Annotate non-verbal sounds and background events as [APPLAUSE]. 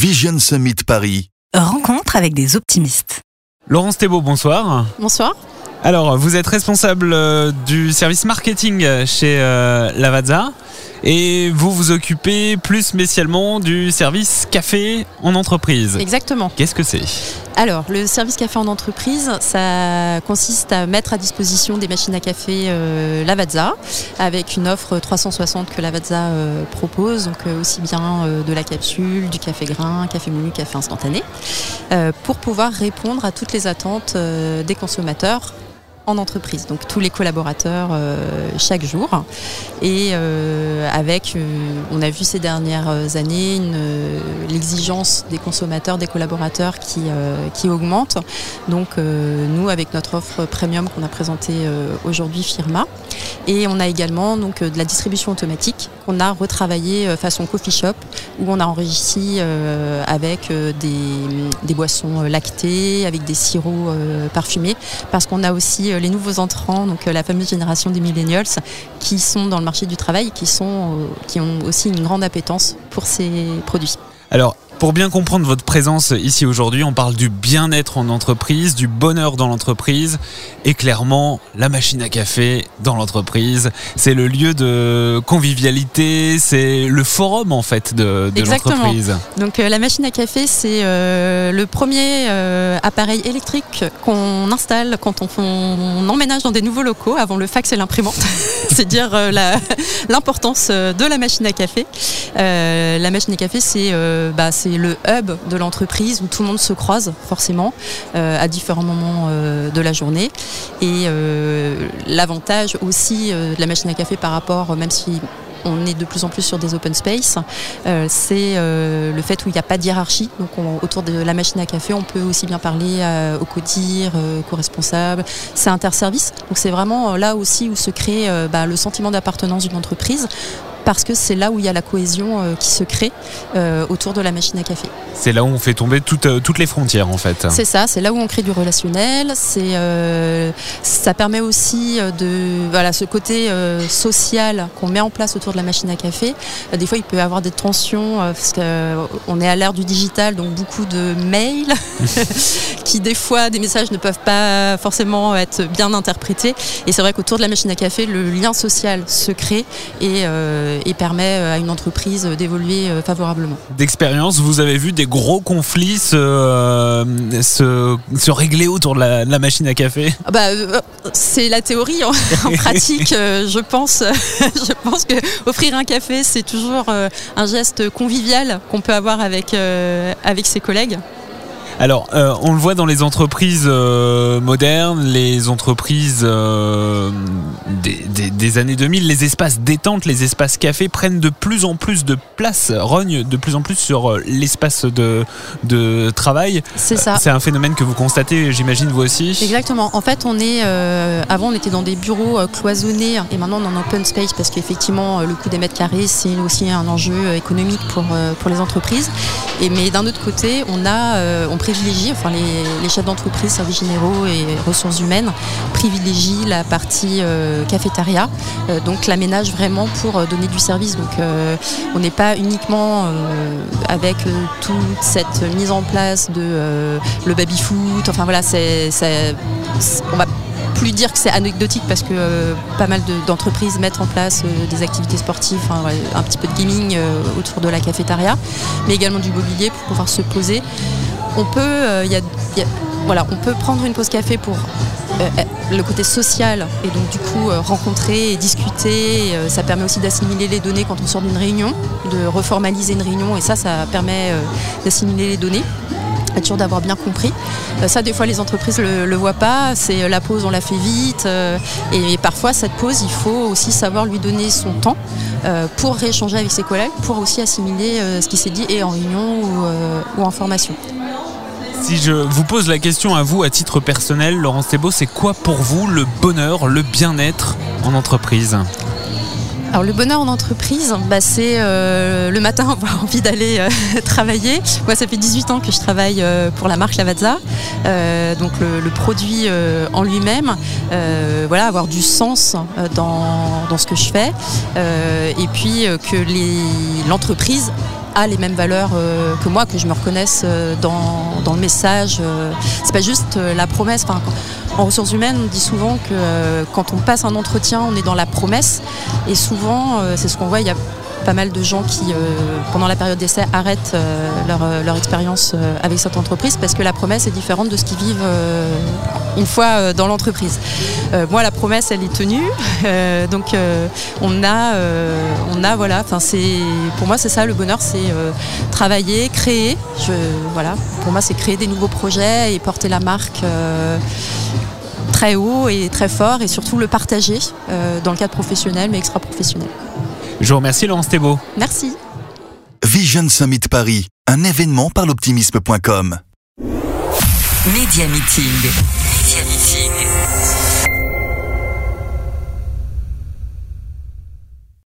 Vision Summit Paris. Rencontre avec des optimistes. Laurence Thébault, bonsoir. Bonsoir. Alors, vous êtes responsable euh, du service marketing chez euh, Lavazza et vous vous occupez plus spécialement du service café en entreprise. Exactement. Qu'est-ce que c'est? Alors, le service café en entreprise, ça consiste à mettre à disposition des machines à café euh, Lavazza avec une offre 360 que Lavazza euh, propose, donc euh, aussi bien de la capsule, du café grain, café moulu, café instantané, pour pouvoir répondre à toutes les attentes des consommateurs en entreprise, donc tous les collaborateurs euh, chaque jour. Et euh, avec, euh, on a vu ces dernières années l'exigence des consommateurs, des collaborateurs qui, qui augmente. Donc nous, avec notre offre premium qu'on a présentée aujourd'hui, Firma, et on a également donc de la distribution automatique qu'on a retravaillé euh, façon coffee shop, où on a enrichi avec des, des boissons lactées, avec des sirops parfumés, parce qu'on a aussi les nouveaux entrants, donc euh, la fameuse génération des millennials, qui sont dans le marché du travail, qui sont, euh, qui ont aussi une grande appétence pour ces produits. Pour bien comprendre votre présence ici aujourd'hui, on parle du bien-être en entreprise, du bonheur dans l'entreprise et clairement la machine à café dans l'entreprise. C'est le lieu de convivialité, c'est le forum en fait de, de l'entreprise. Donc euh, la machine à café, c'est euh, le premier euh, appareil électrique qu'on installe quand on, on emménage dans des nouveaux locaux avant le fax et l'imprimante. [LAUGHS] c'est dire l'importance de la machine à café. La machine à café, c'est bah, c'est le hub de l'entreprise où tout le monde se croise forcément euh, à différents moments euh, de la journée. Et euh, l'avantage aussi de la machine à café par rapport, même si on est de plus en plus sur des open space, c'est le fait où il n'y a pas de hiérarchie. Donc on- autour de la machine à café, on peut aussi bien parler euh, au codir, euh, co-responsable. C'est interservice. Donc c'est vraiment là aussi où se crée bah, le sentiment d'appartenance d'une entreprise. Parce que c'est là où il y a la cohésion euh, qui se crée euh, autour de la machine à café. C'est là où on fait tomber toutes, euh, toutes les frontières en fait. C'est ça, c'est là où on crée du relationnel. C'est, euh, ça permet aussi de, voilà, ce côté euh, social qu'on met en place autour de la machine à café. Des fois, il peut y avoir des tensions parce qu'on est à l'ère du digital, donc beaucoup de mails [LAUGHS] qui, des fois, des messages ne peuvent pas forcément être bien interprétés. Et c'est vrai qu'autour de la machine à café, le lien social se crée et, euh, et permet à une entreprise d'évoluer euh, favorablement. D'expérience, vous avez vu des gros conflits se, euh, se, se régler autour de la, de la machine à café? Ah Bah, euh, c'est la théorie. En, [LAUGHS] en pratique, euh, je pense, [LAUGHS] je pense que offrir un café, c'est toujours euh, un geste convivial qu'on peut avoir avec euh, avec ses collègues. Alors, euh, on le voit dans les entreprises euh, modernes, les entreprises euh, des, des- des années 2000, les espaces détente, les espaces café prennent de plus en plus de place, rognent de plus en plus sur l'espace de, de travail. C'est ça. C'est un phénomène que vous constatez, j'imagine, vous aussi Exactement. En fait, on est avant on était dans des bureaux cloisonnés et maintenant on est en open space parce qu'effectivement le coût des mètres carrés c'est aussi un enjeu économique pour pour les entreprises. Et mais d'un autre côté, on a on privilégie enfin les, chefs d'entreprise, services généraux et ressources humaines privilégient la partie euh, cafétéria, euh, donc l'aménage vraiment pour euh, donner du service. Donc euh, on n'est pas uniquement avec toute cette mise en place de le baby foot. Enfin voilà, on va plus dire que c'est anecdotique parce que pas mal de- d'entreprises mettent en place des activités sportives, un petit peu de gaming autour de la cafétéria, mais également du mobilier pour pouvoir se poser. On peut, euh, on peut prendre une pause café pour euh, le côté social et donc du coup euh, rencontrer et discuter. Euh, ça permet aussi d'assimiler les données quand on sort d'une réunion, de reformaliser une réunion et ça, ça permet euh, d'assimiler les données. Être sûr d'avoir bien compris. Euh, ça, des fois, les entreprises le, le voient pas. C'est euh, la pause, on la fait vite. euh, et, parfois, cette pause, il faut aussi savoir lui donner son temps euh, pour rééchanger avec ses collègues, pour aussi assimiler euh, ce qui s'est dit et en réunion euh, ou en formation. Si je vous pose la question à vous, à titre personnel, Laurence Thébault, c'est quoi pour vous le bonheur, le bien-être en entreprise? Alors le bonheur en entreprise, bah, c'est euh, le matin avoir [LAUGHS] envie d'aller euh, [LAUGHS] travailler. Moi ça fait 18 ans que je travaille euh, pour la marque Lavazza, donc le, produit en lui-même, voilà, avoir du sens dans, ce que je fais, et puis que l'entreprise a les mêmes valeurs que moi, que je me reconnaisse dans, dans le message. c'est pas juste la promesse. En ressources humaines, on dit souvent que quand on passe un entretien, on est dans la promesse. Et souvent, c'est ce qu'on voit, il y a pas mal de gens qui, euh, pendant la période d'essai, arrêtent euh, euh, leur, expérience avec cette entreprise parce que la promesse est différente de ce qu'ils vivent une fois dans l'entreprise. moi, la promesse, elle est tenue. [LAUGHS] donc, on a, voilà, pour moi, c'est ça le bonheur, c'est travailler, créer. Voilà, pour moi, c'est créer des nouveaux projets et porter la marque très haut et très fort et surtout le partager dans le cadre professionnel mais extra-professionnel. Je vous remercie Laurence Thébault. Merci. Vision Summit Paris, un événement par l'optimisme.com. Média Meeting. Média Meeting.